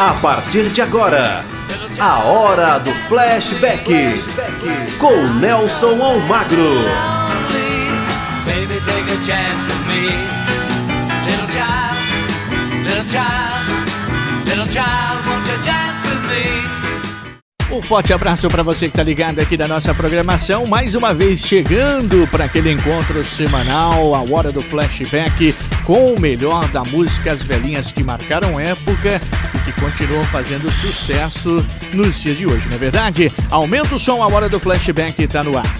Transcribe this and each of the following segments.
A partir de agora, a hora do flashback, com Nelson Almagro. Um forte abraço para você que está ligado aqui da nossa programação. Mais uma vez chegando para aquele encontro semanal, a hora do flashback, com o melhor da música, as velhinhas que marcaram época que continuam fazendo sucesso nos dias de hoje, não é verdade? Aumenta o som, a hora do flashback está no ar.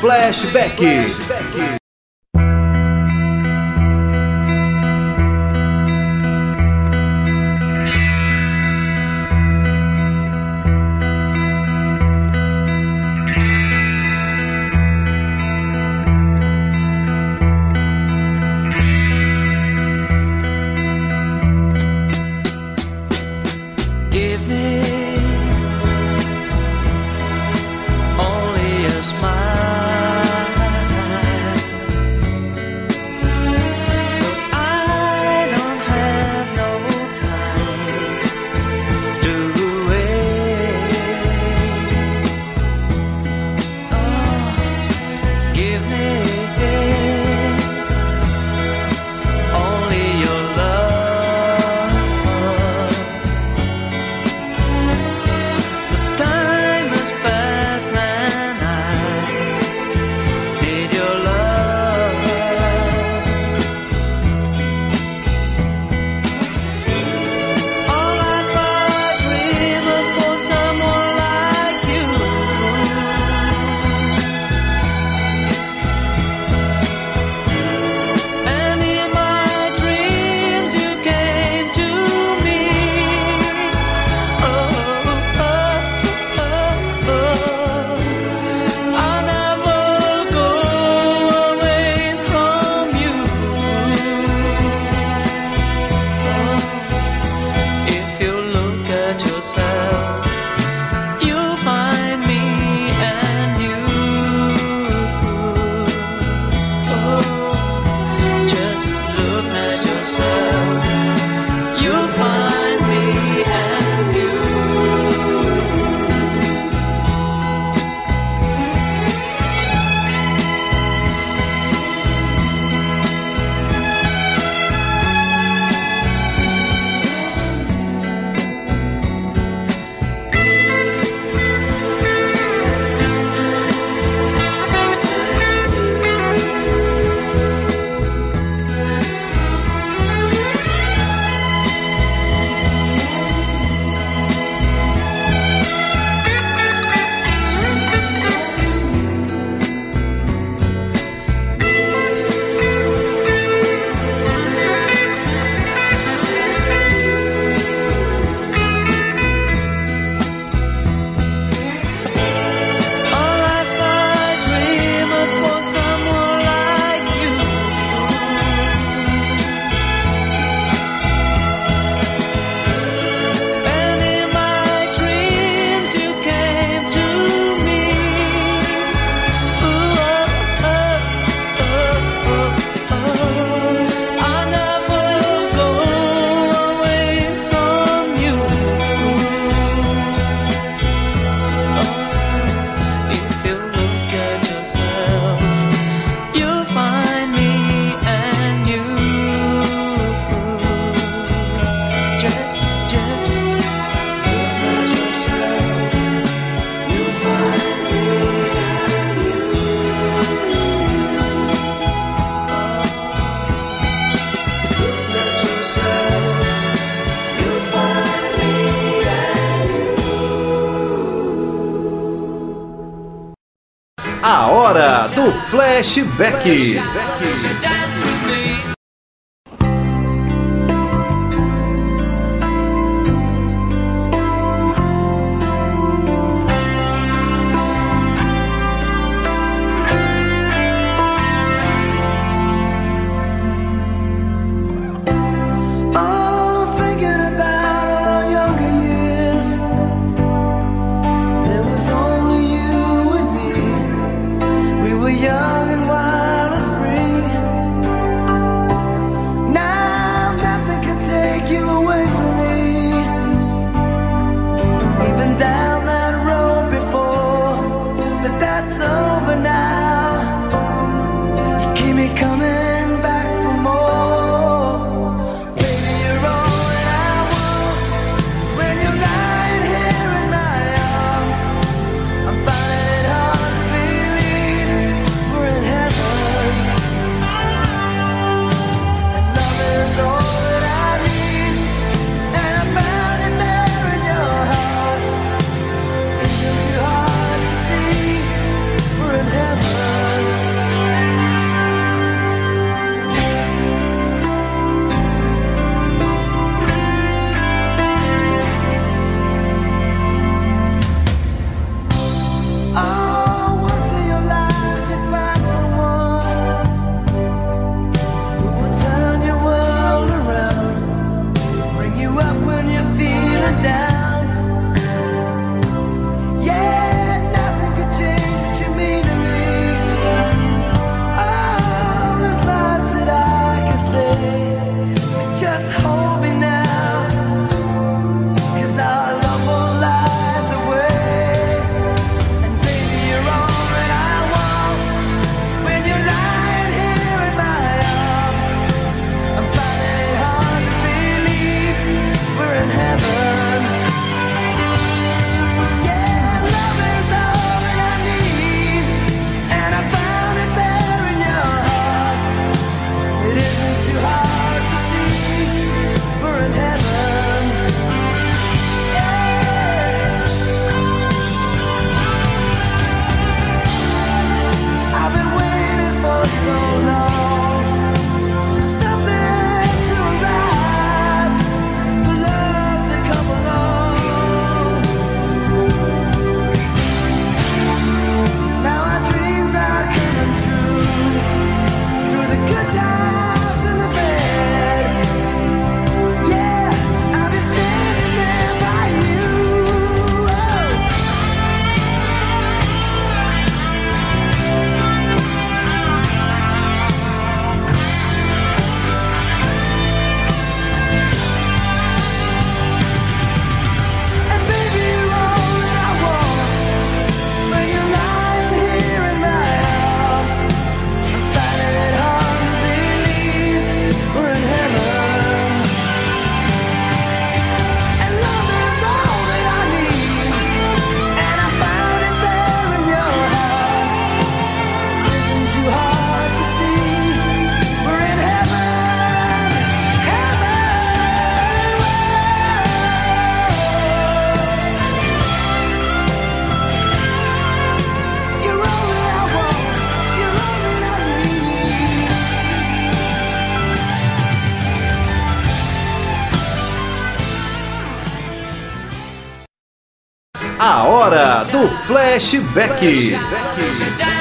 Flashback. Beck. A hora do flashback. flashback.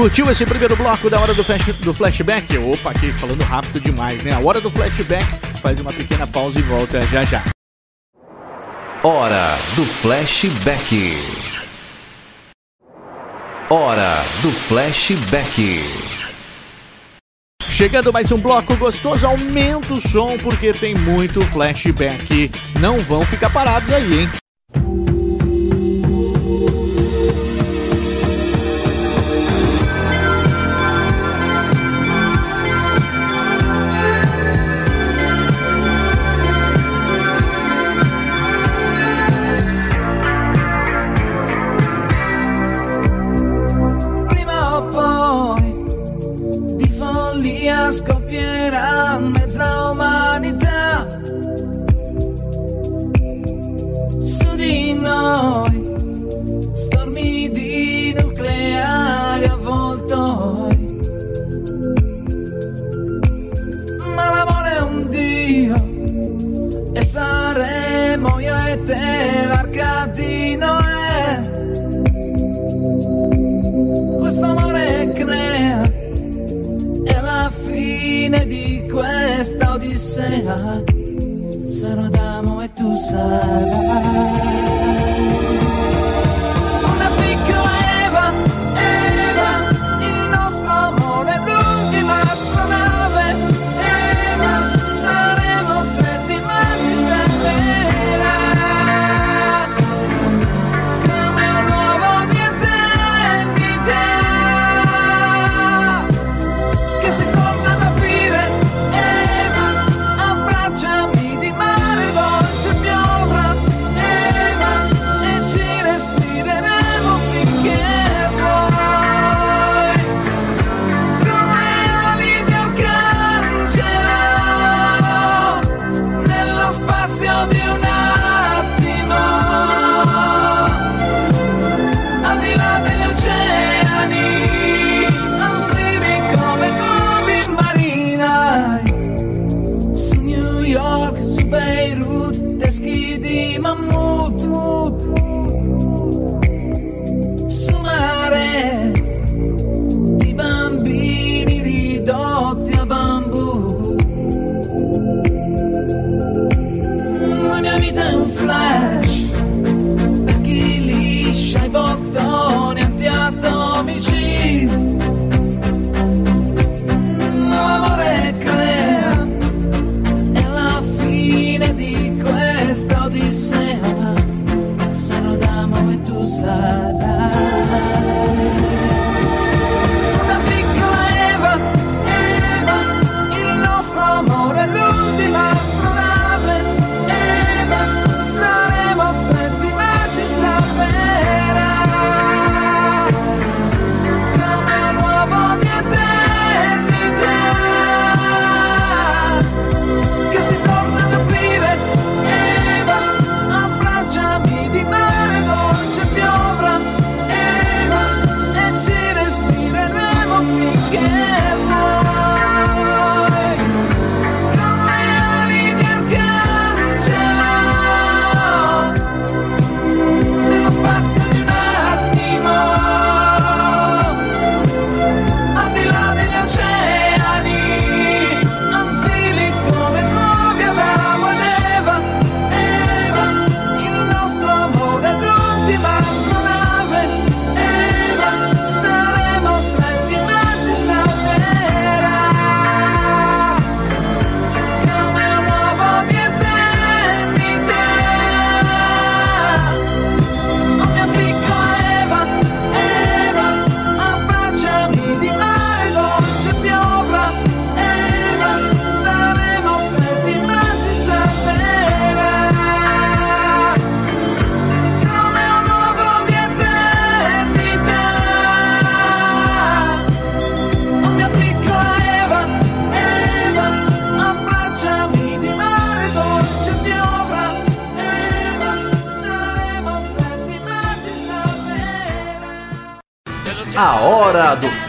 Curtiu esse primeiro bloco da hora do, flash, do flashback? Opa, aqui falando rápido demais, né? A hora do flashback faz uma pequena pausa e volta já já. Hora do flashback. Hora do flashback. Chegando mais um bloco gostoso, aumenta o som porque tem muito flashback. Não vão ficar parados aí, hein?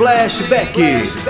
Flashback. Flashback.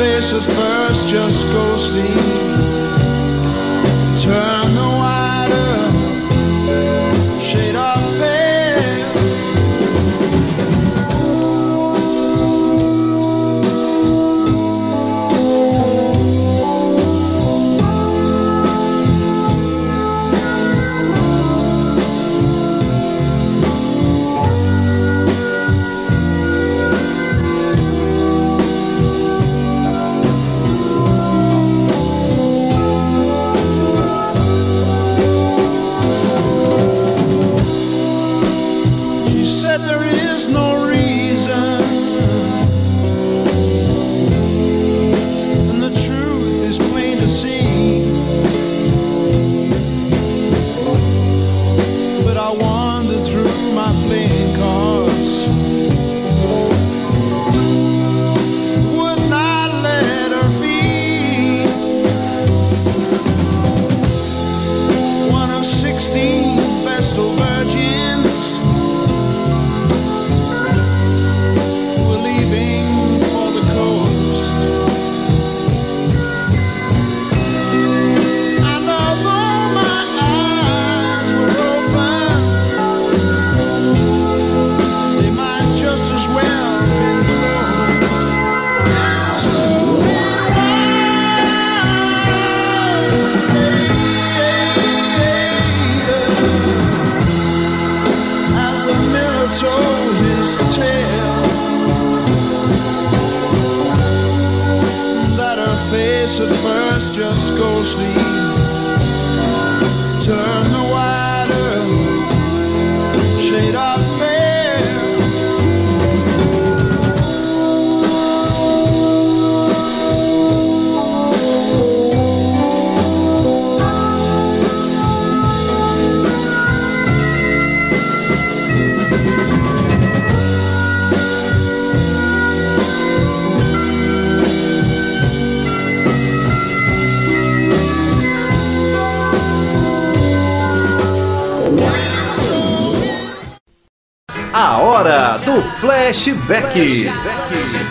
face at first, just go sleep. Turn Flashback. Flashback.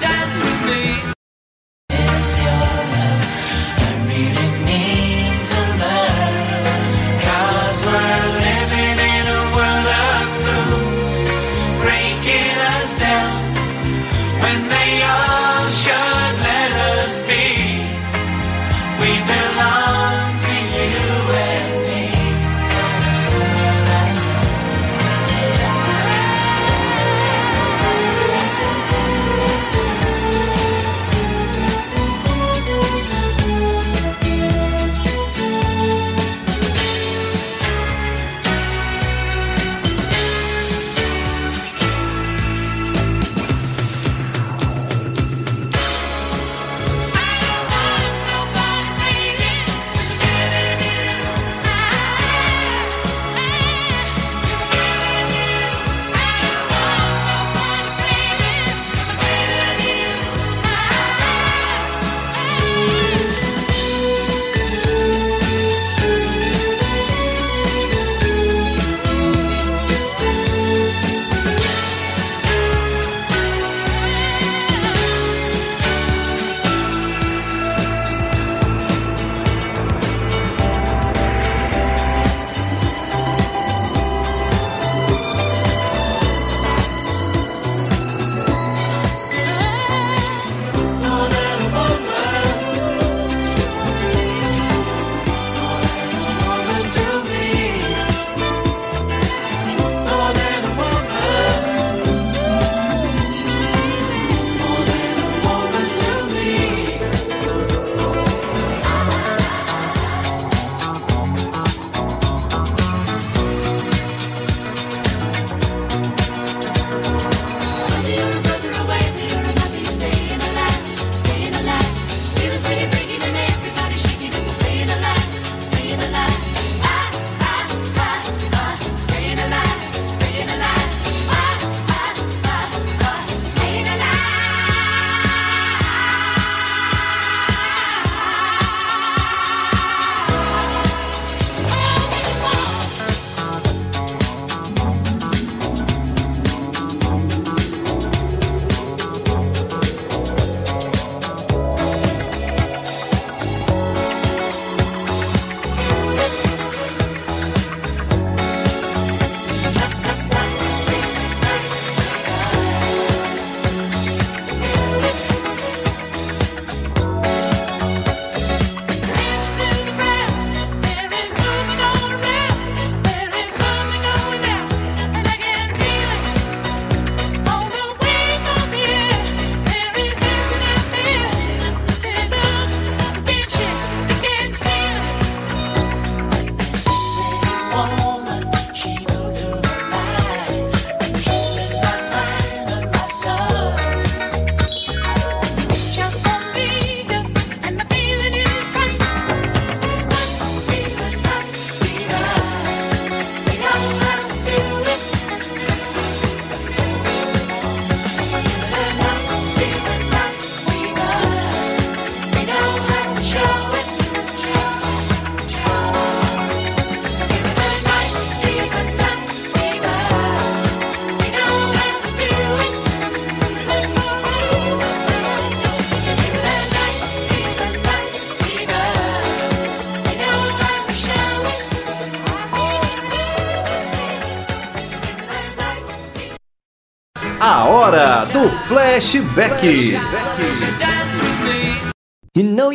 Flashback. Flashback. You know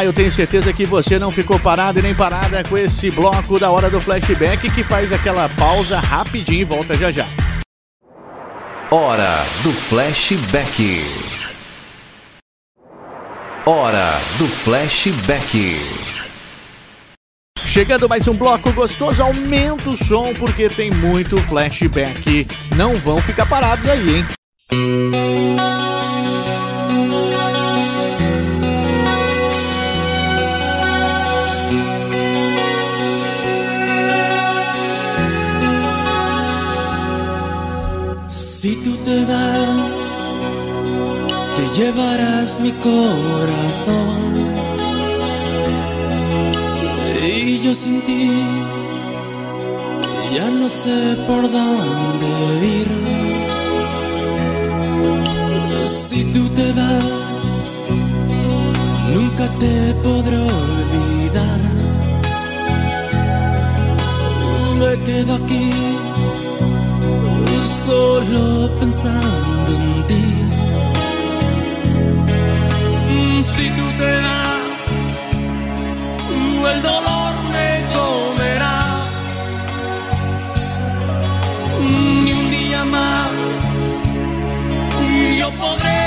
Ah, eu tenho certeza que você não ficou parado e nem parada com esse bloco da hora do flashback que faz aquela pausa rapidinho e volta já já. Hora do flashback. Hora do flashback. Chegando mais um bloco gostoso, aumenta o som porque tem muito flashback. Não vão ficar parados aí, hein? mi corazón y yo sin ti ya no sé por dónde ir. Si tú te vas, nunca te podré olvidar. Me quedo aquí solo pensando en ti. Si tú te vas, el dolor me comerá. Ni un día más yo podré.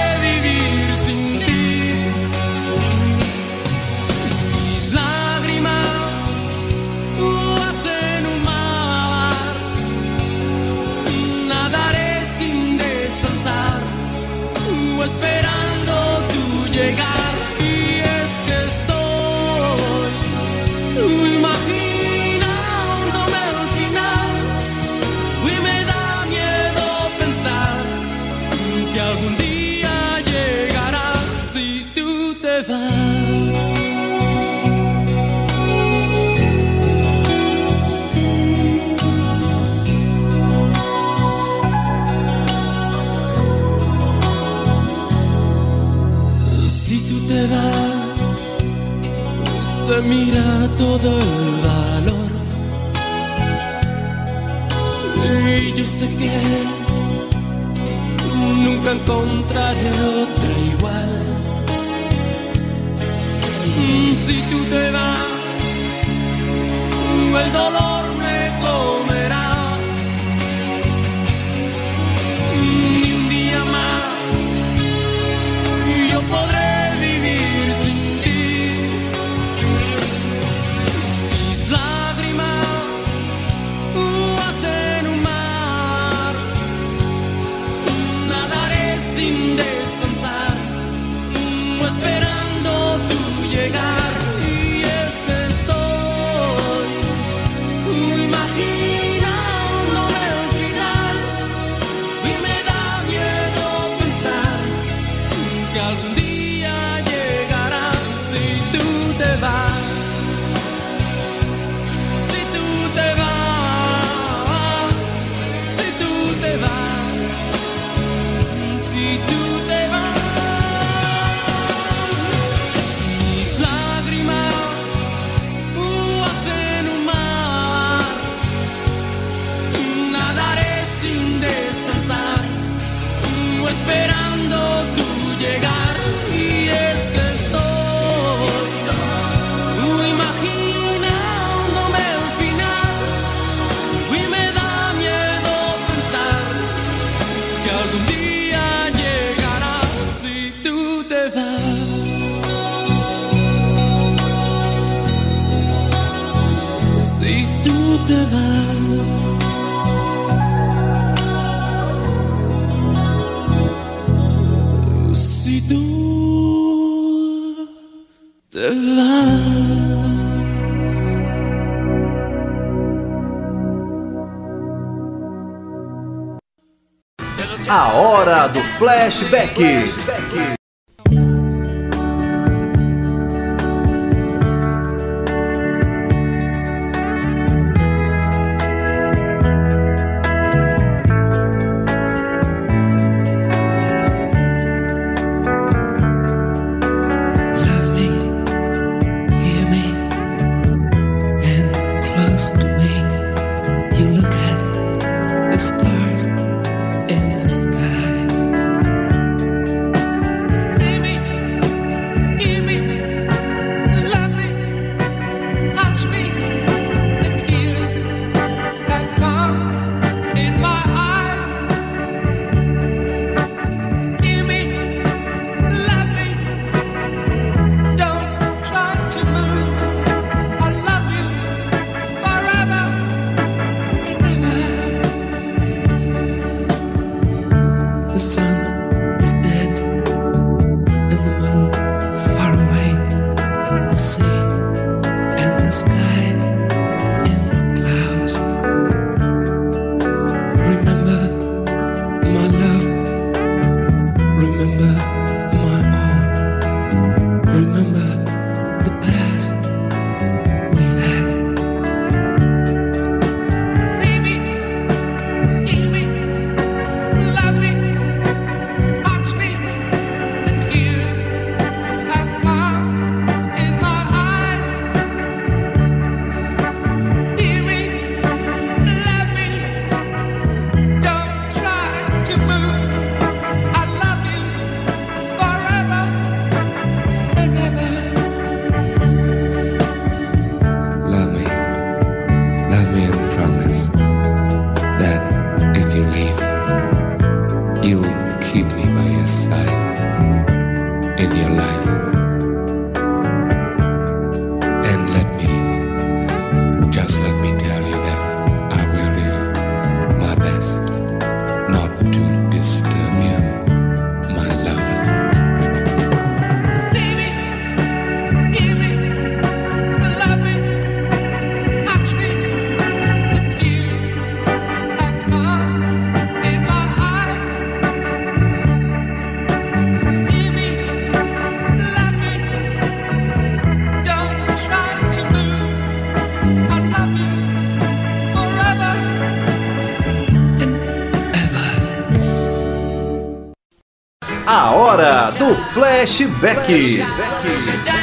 mira todo el valor. Y yo sé que nunca encontraré otra igual. Si tú te vas, el dolor où te vas Si tu te vas A hora do flashback. flashback. do Flashback. Flashback.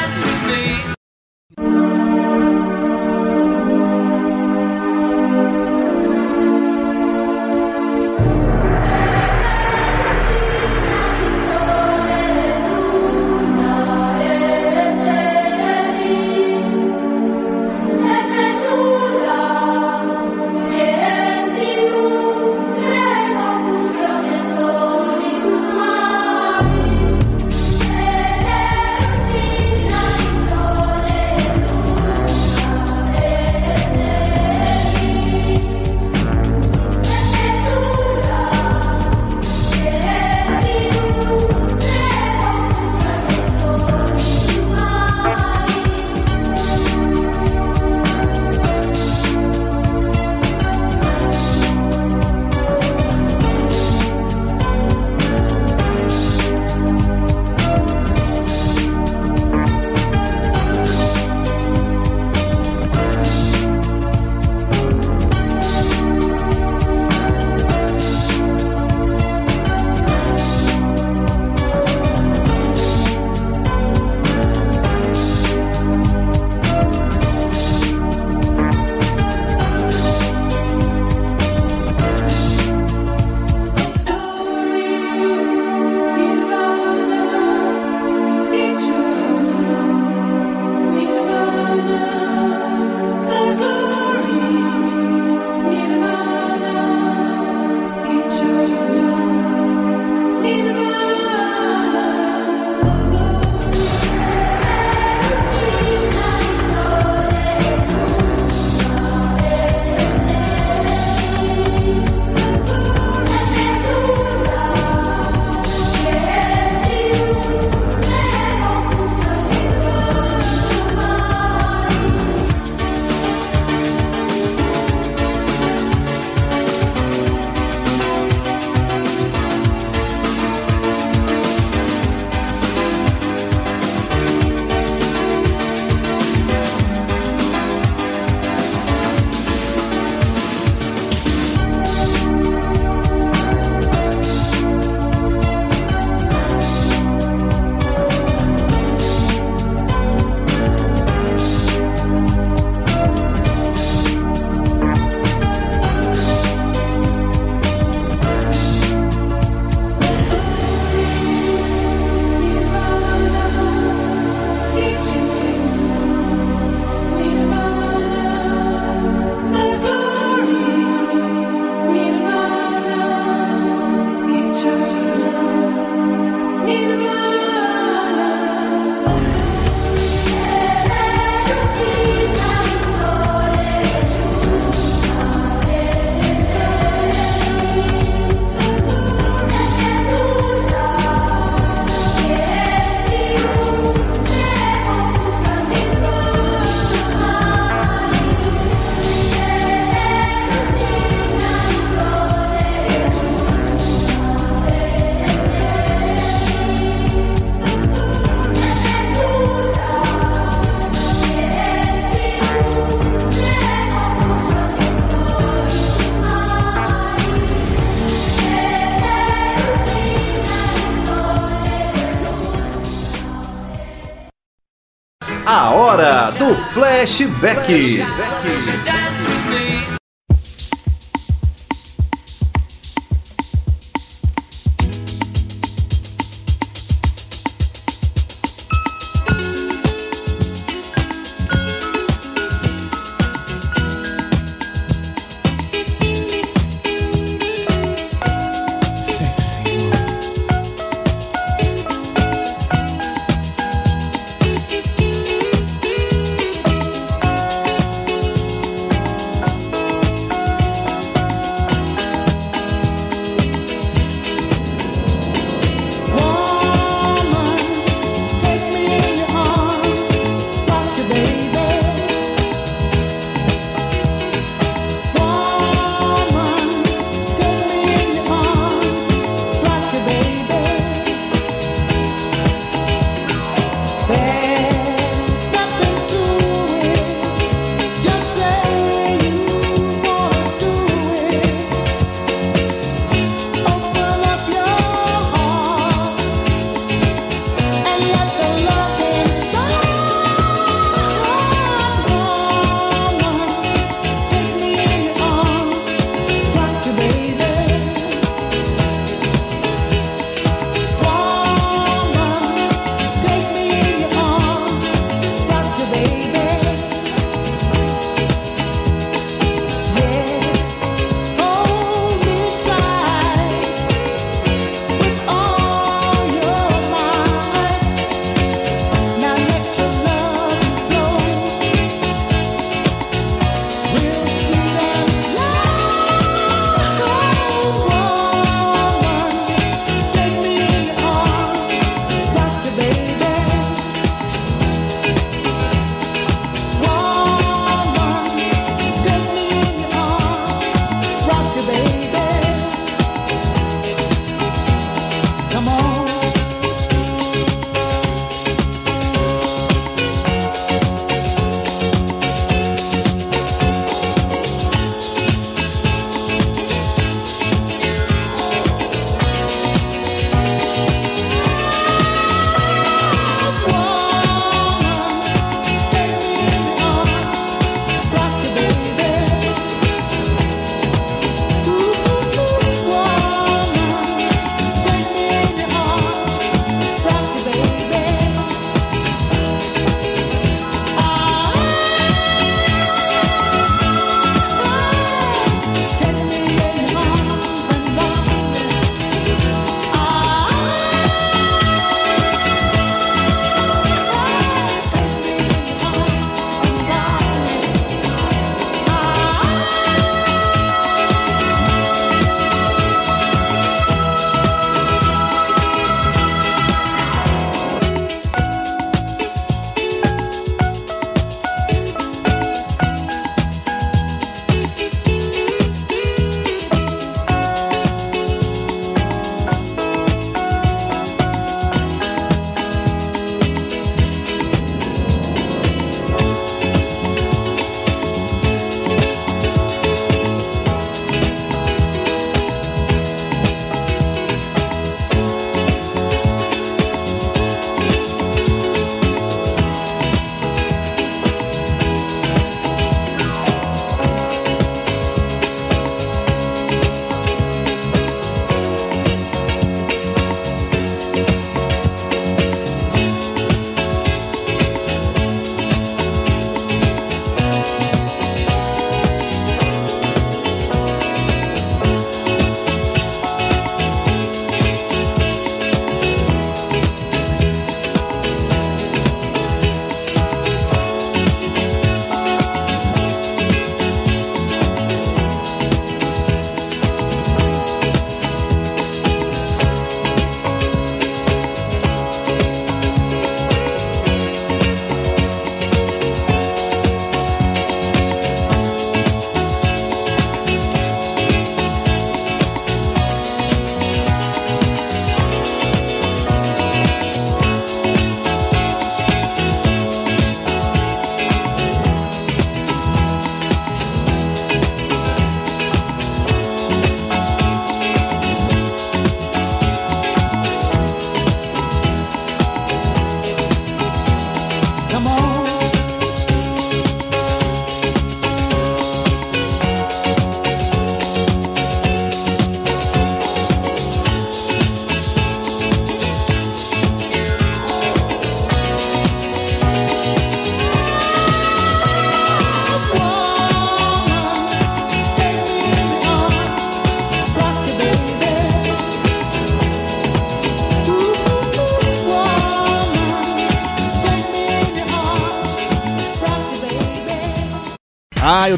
Flashback. Flashback.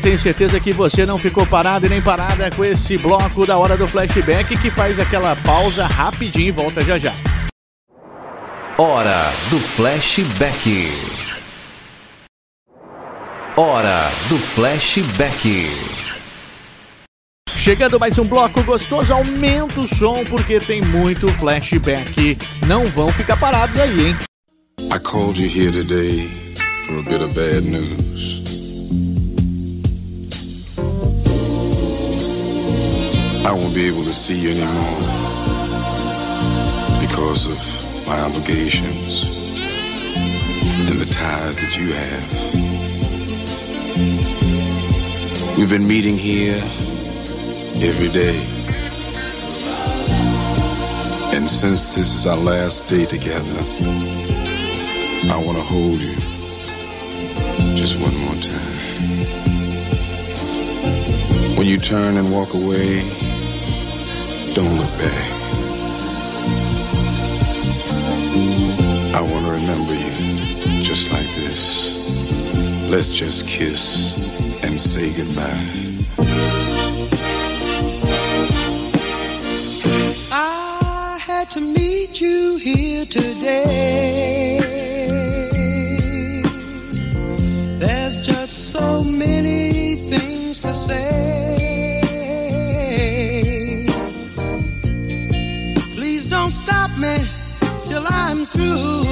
tenho certeza que você não ficou parado e nem parada com esse bloco da hora do flashback que faz aquela pausa rapidinho e volta já já. Hora do flashback. Hora do flashback. Chegando mais um bloco gostoso, aumenta o som porque tem muito flashback. Não vão ficar parados aí, hein? I called you here today for a bit of bad news. I won't be able to see you anymore because of my obligations and the ties that you have. We've been meeting here every day. And since this is our last day together, I want to hold you just one more time. When you turn and walk away, don't look back. I want to remember you just like this. Let's just kiss and say goodbye. I had to meet you here today. too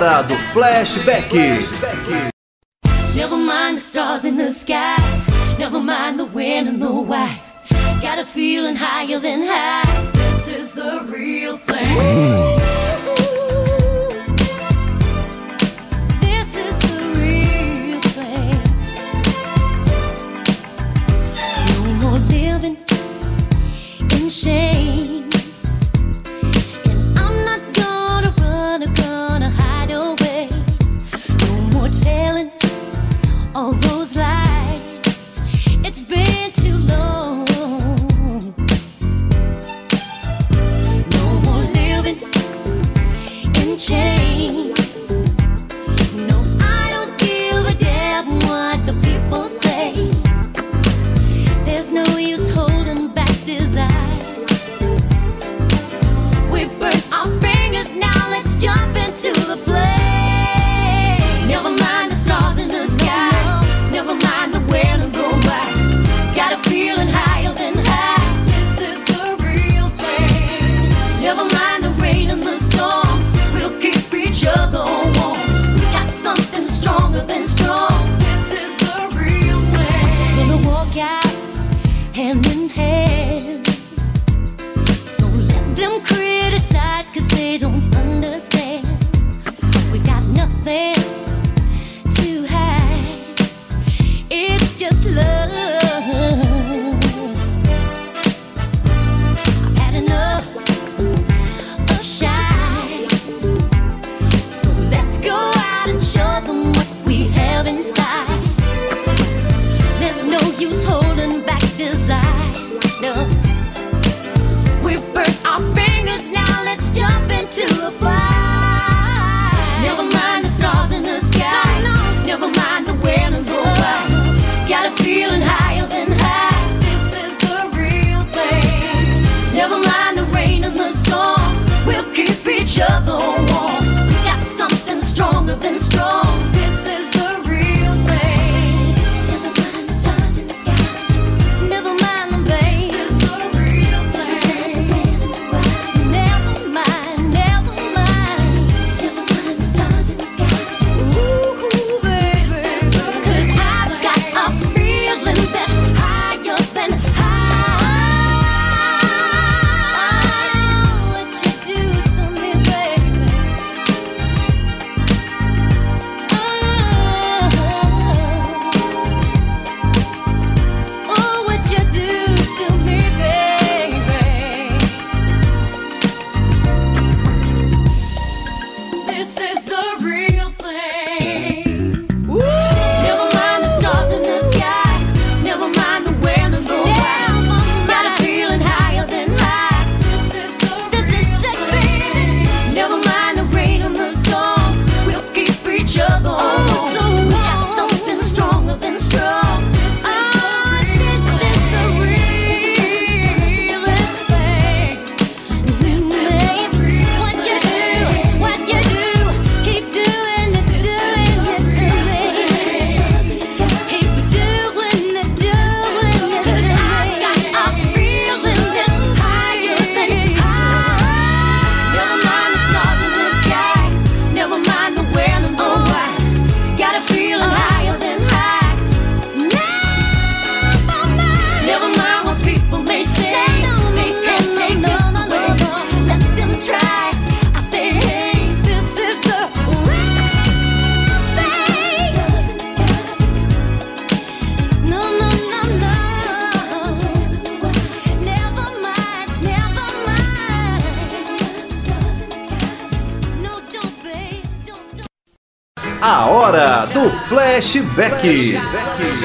hora do flashback. flashback. Never mind the stars in the sky. Never mind the wind and the why. Got a feeling higher than high. Flashback. Flashback.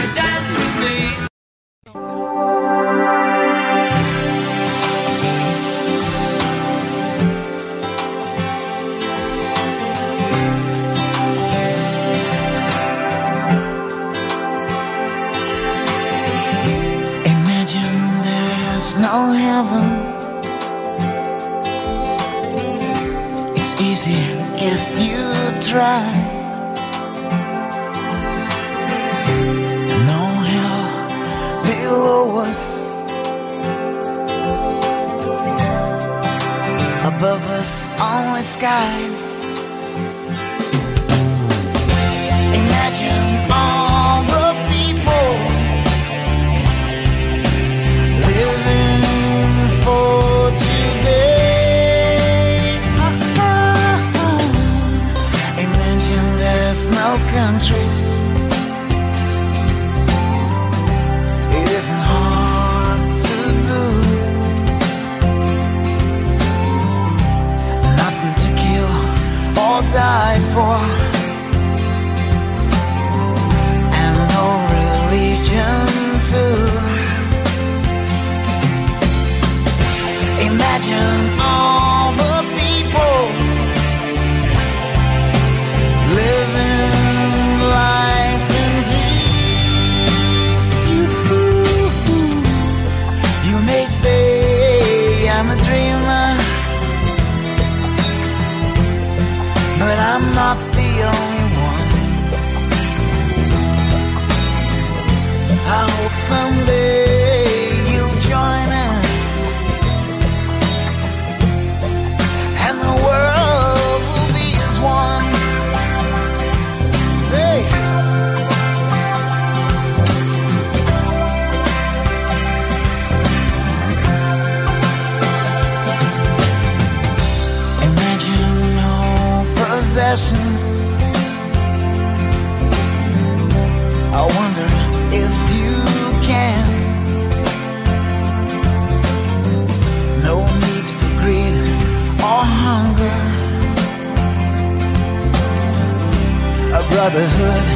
brotherhood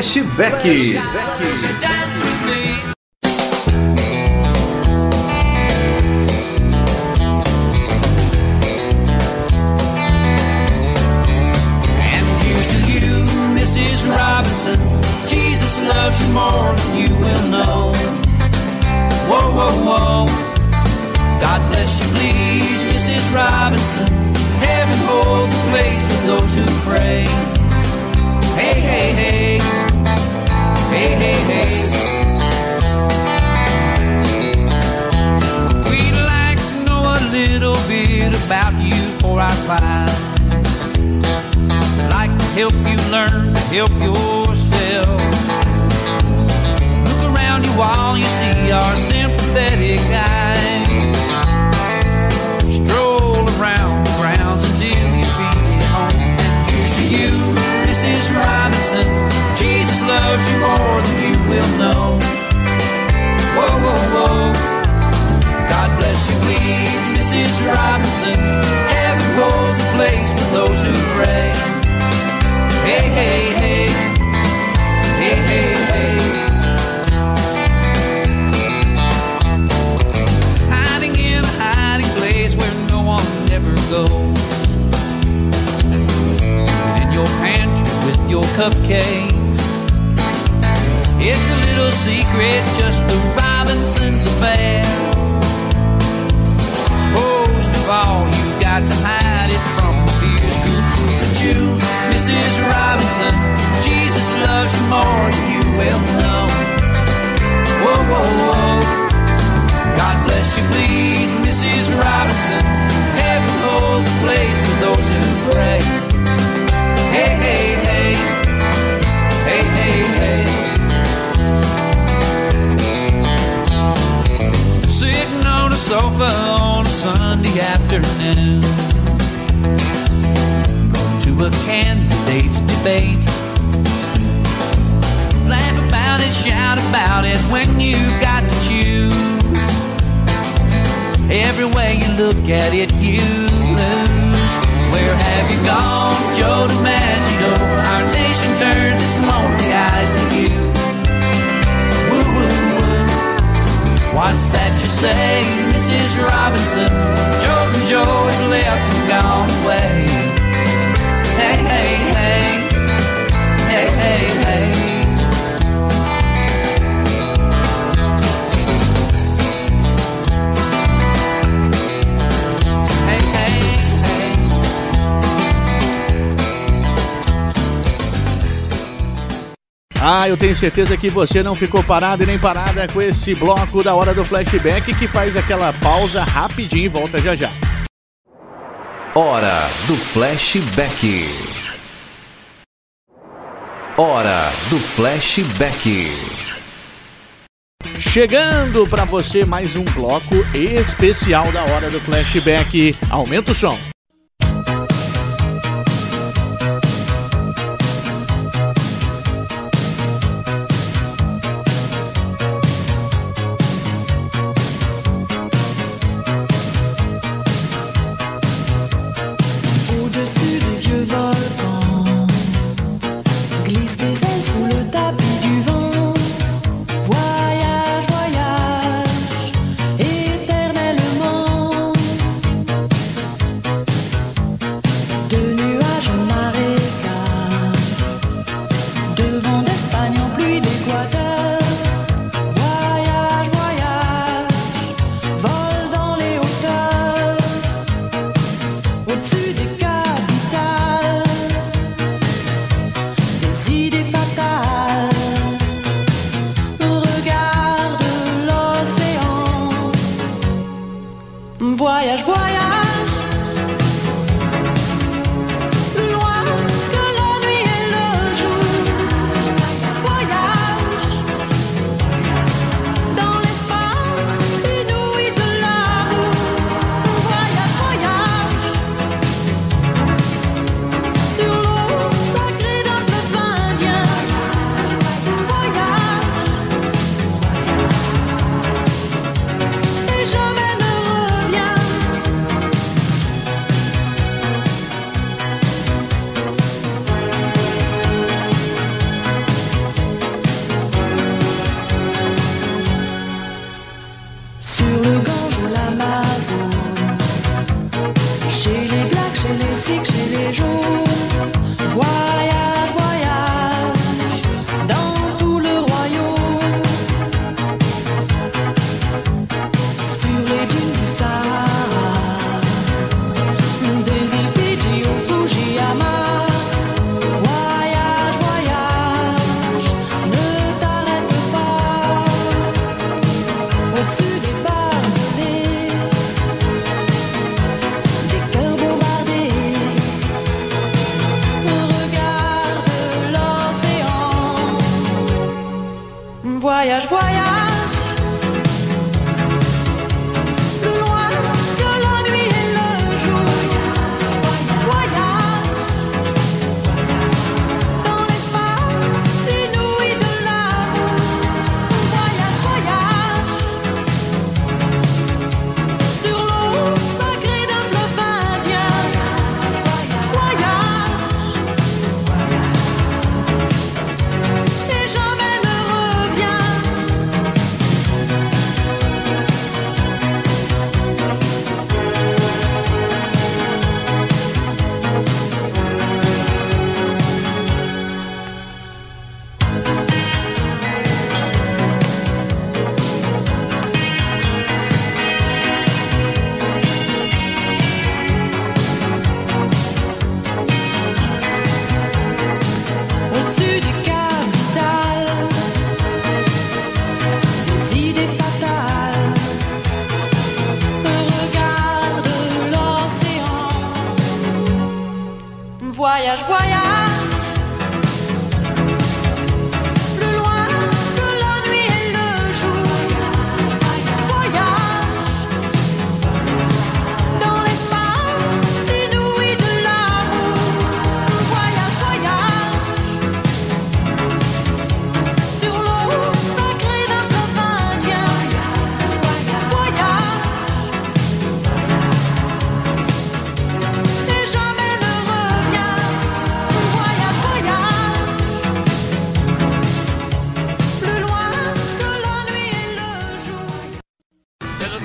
Flashback. Flashback. hey, hey, hey, hey, hey. Hiding in a hiding place where no one ever goes. In your pantry with your cupcake. tenho certeza que você não ficou parado e nem parada com esse bloco da hora do flashback que faz aquela pausa rapidinho e volta já já. Hora do flashback. Hora do flashback. Chegando para você mais um bloco especial da hora do flashback. Aumenta o som.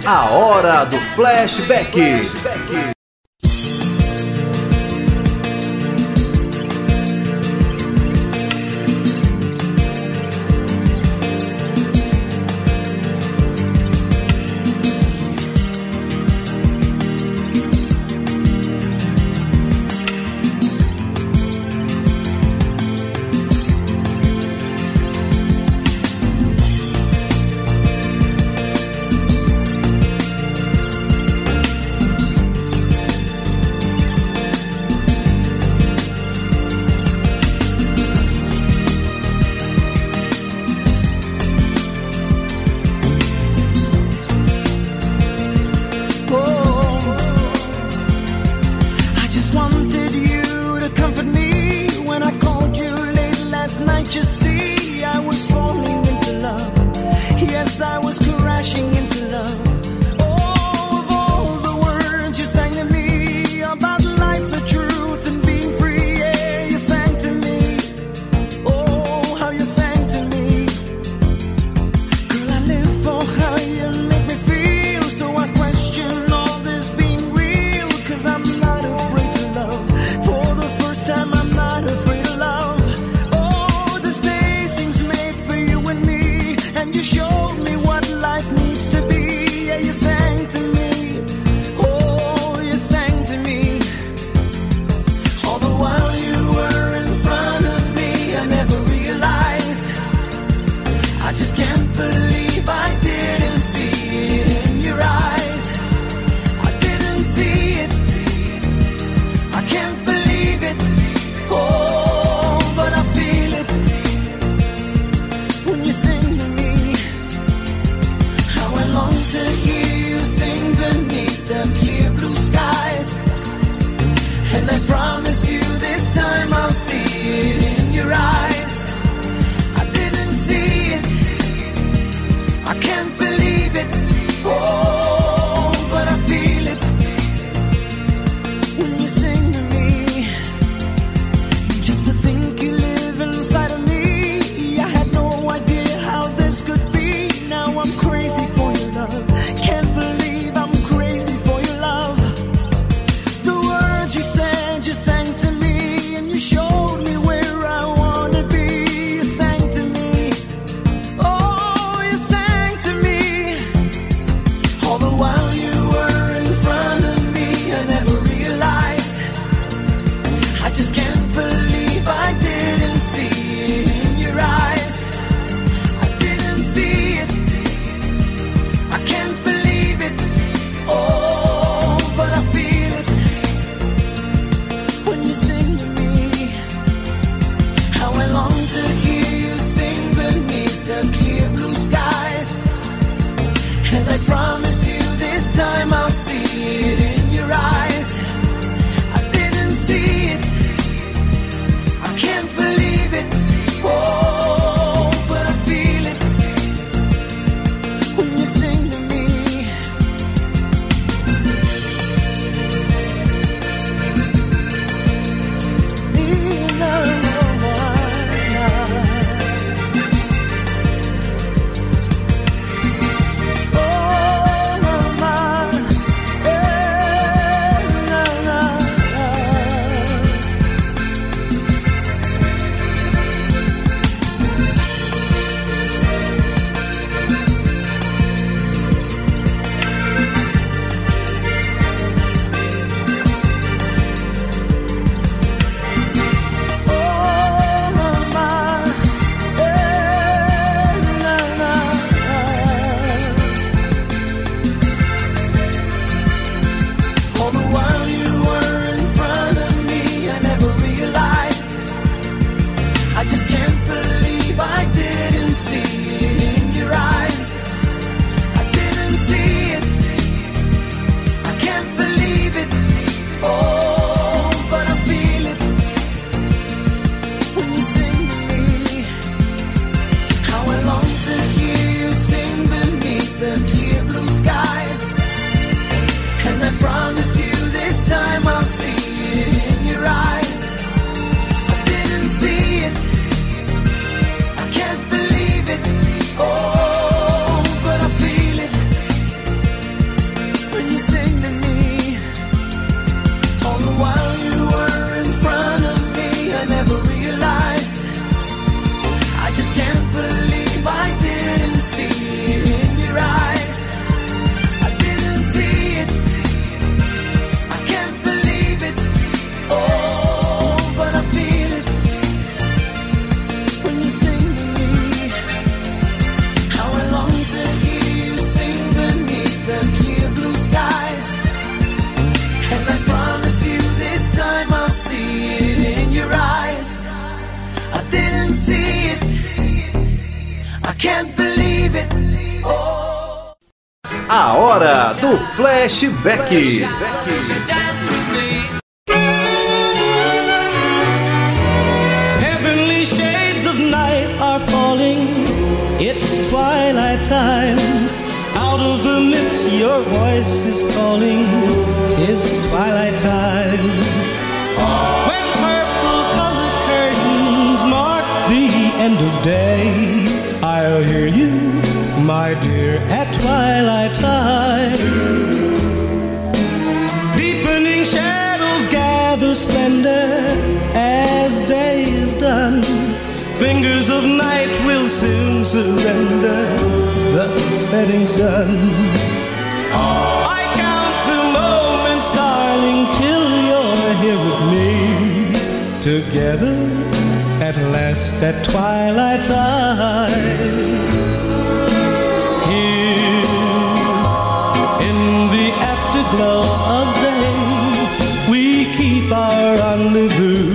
A hora do flashback. flashback. hora do flashback. Heavenly shades of night are falling. It's twilight time. Out of the mist, your voice is calling. Tis twilight time. When purple colored curtains mark the end of day, I'll hear you my dear, at twilight time. tender the setting sun. I count the moments, darling, till you're here with me. Together at last at twilight rise. Here in the afterglow of day, we keep our rendezvous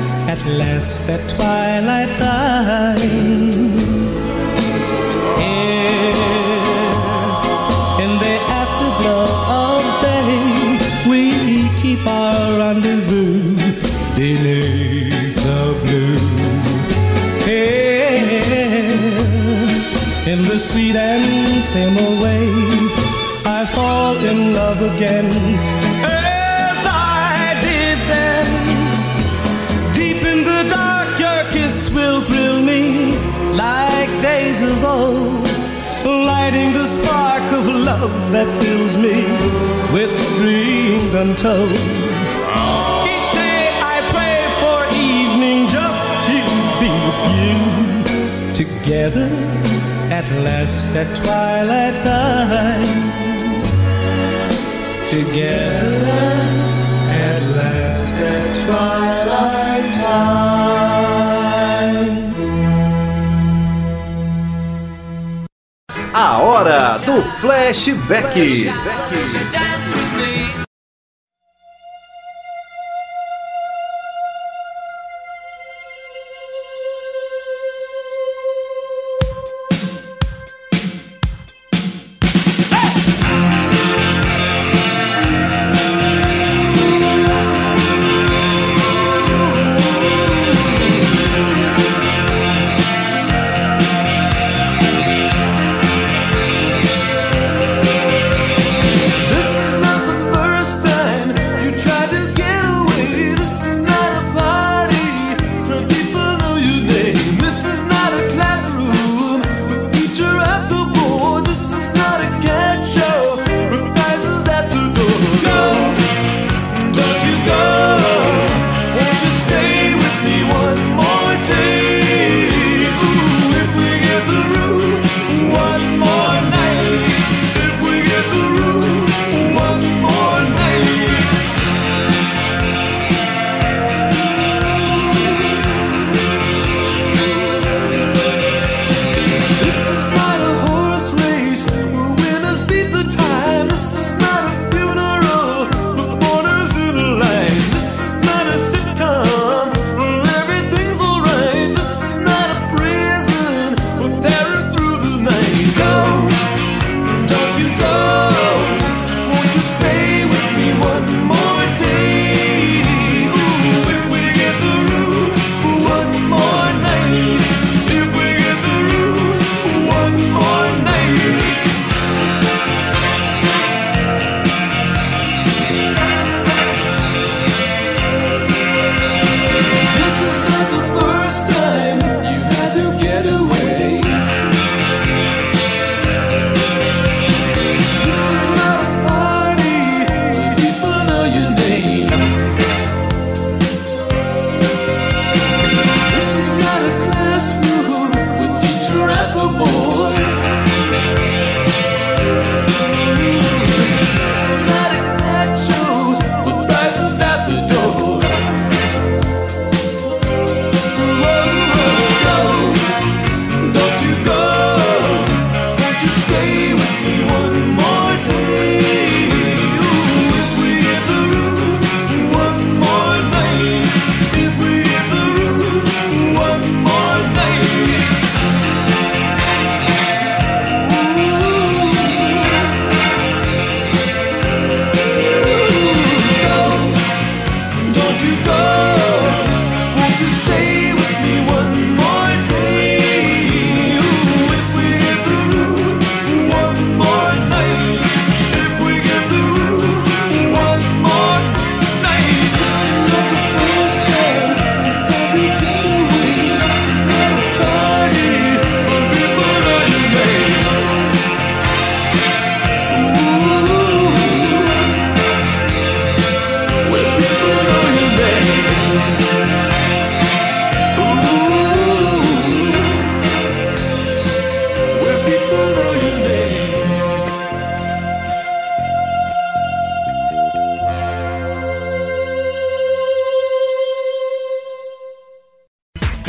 at last that twilight time. Here in the afterglow of day We keep our rendezvous Beneath the blue Here in the sweet and same way I fall in love again love that fills me with dreams untold. Each day I pray for evening just to be with you. Together at last at twilight time. Together at last at twilight time. hora do Flashback. flashback.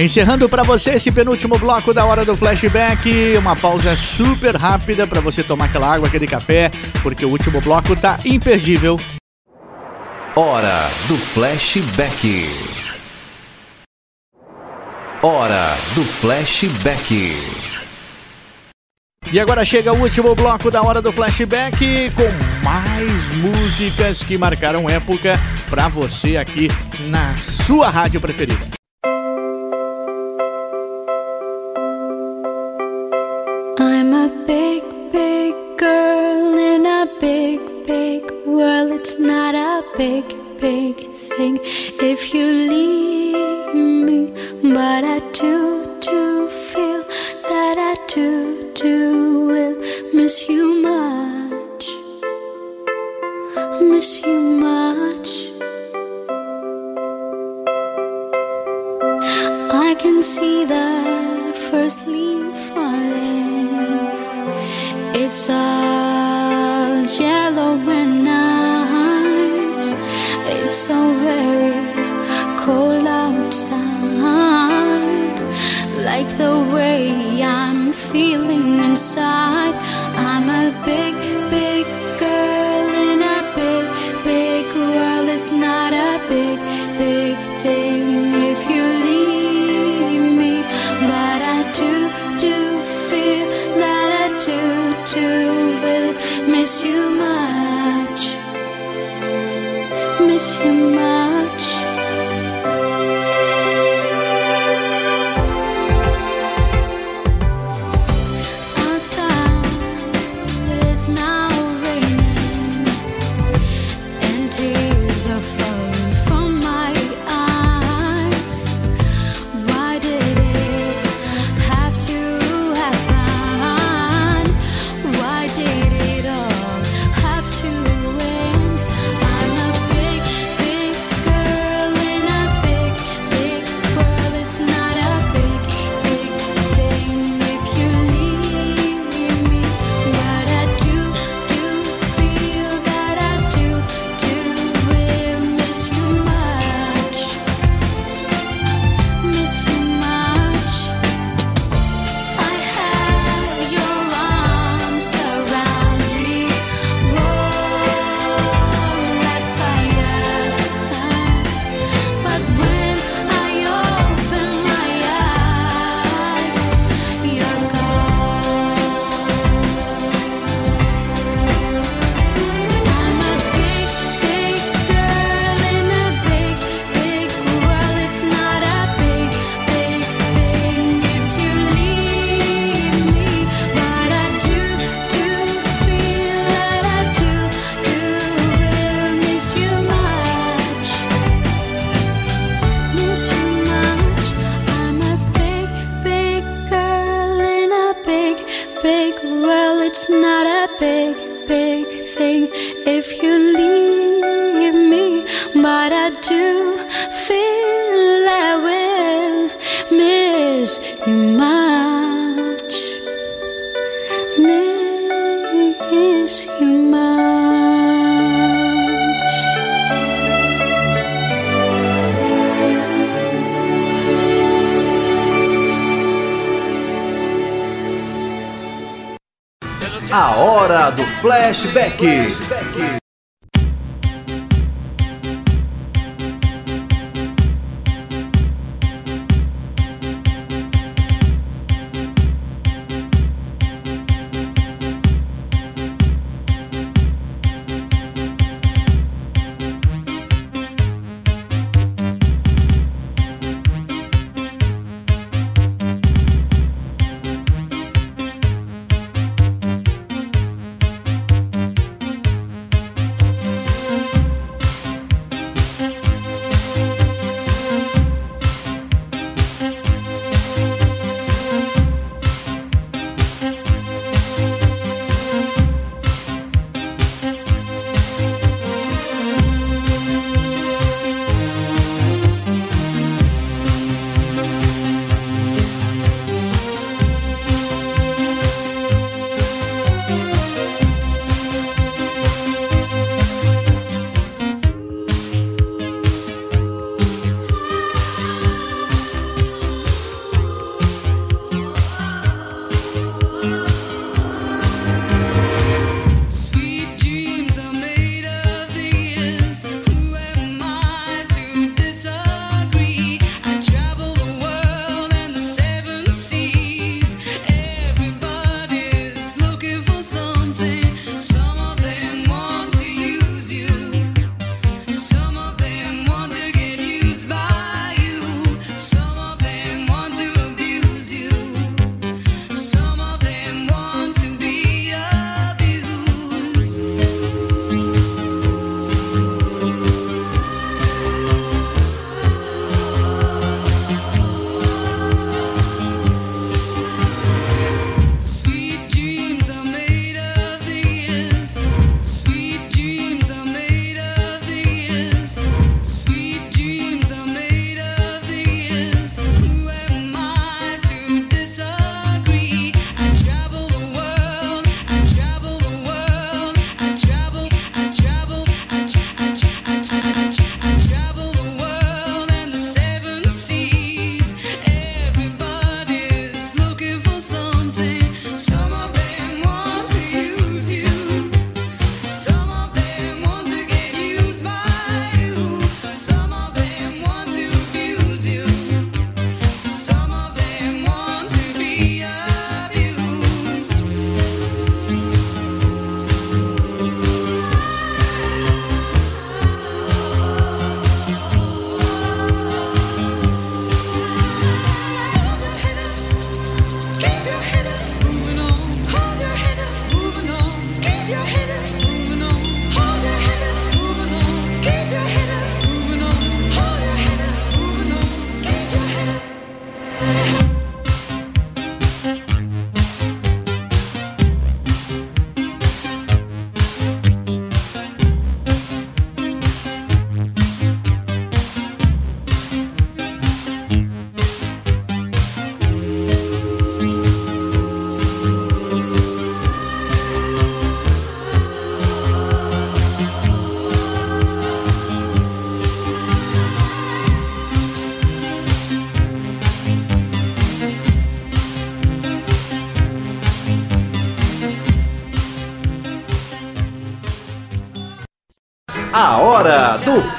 Encerrando para você esse penúltimo bloco da hora do flashback, uma pausa super rápida para você tomar aquela água, aquele café, porque o último bloco tá imperdível. Hora do flashback. Hora do flashback. E agora chega o último bloco da hora do flashback com mais músicas que marcaram época para você aqui na sua rádio preferida. big, big thing if you leave me. But I do, do feel that I do, do will miss you much. Miss you much. I can see the first leaf falling. It's all yellow when I like the way I'm feeling inside. I'm a big Flashback.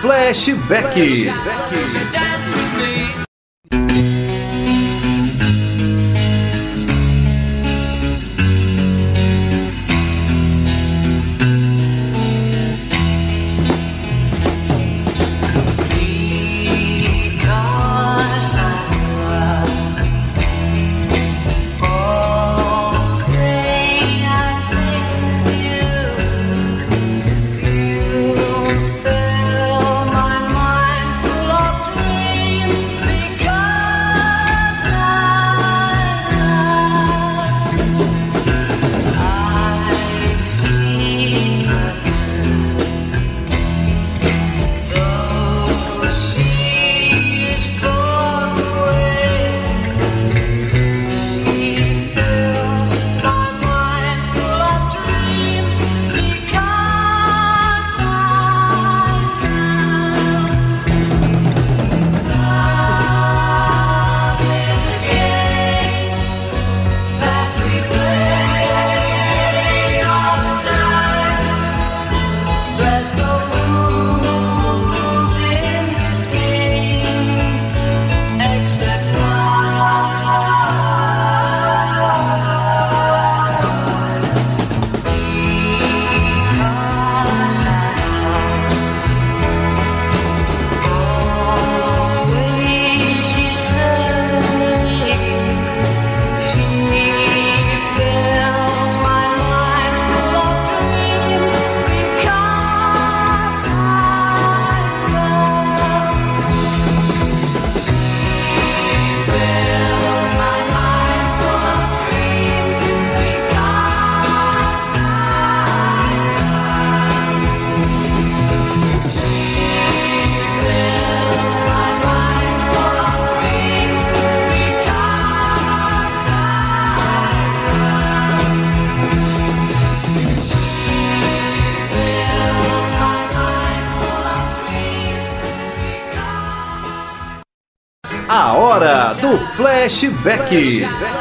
Flashback. Flashback. Beck.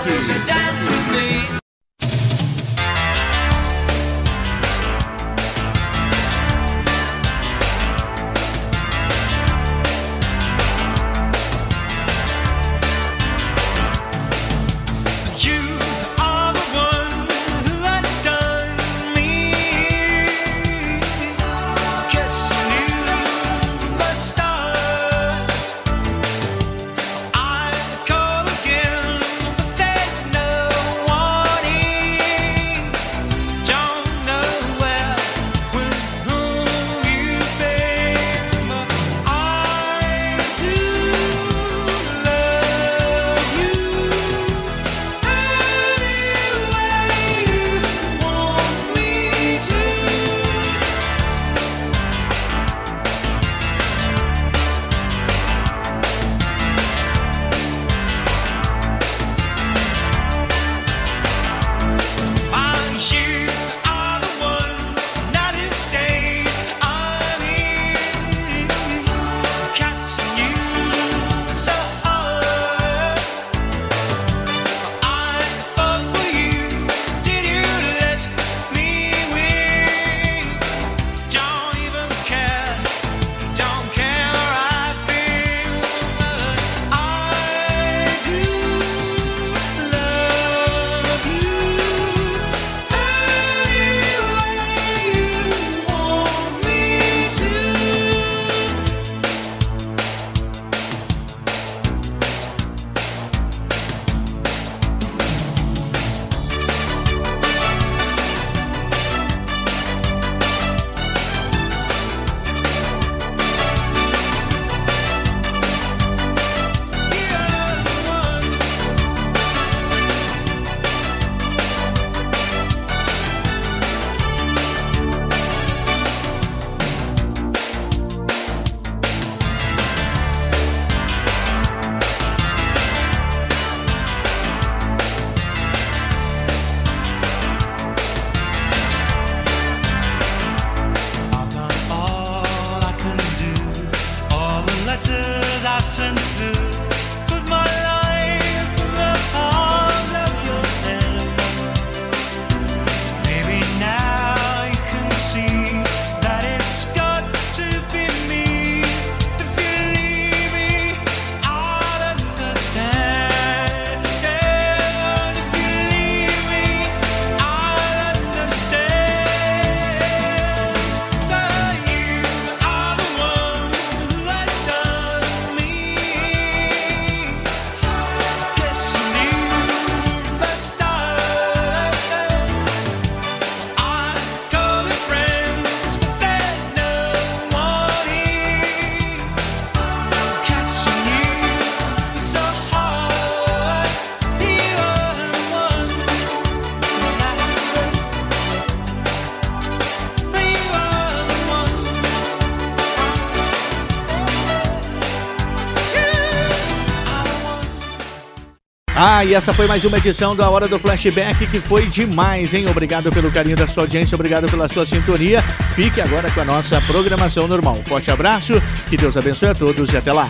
Ah, e essa foi mais uma edição da Hora do Flashback, que foi demais, hein? Obrigado pelo carinho da sua audiência, obrigado pela sua sintonia. Fique agora com a nossa programação normal. forte abraço, que Deus abençoe a todos e até lá.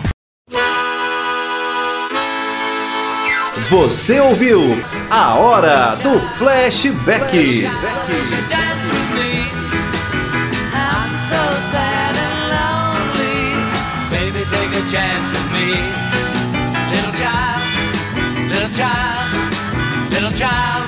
Você ouviu a Hora do Flashback. Flashback. child.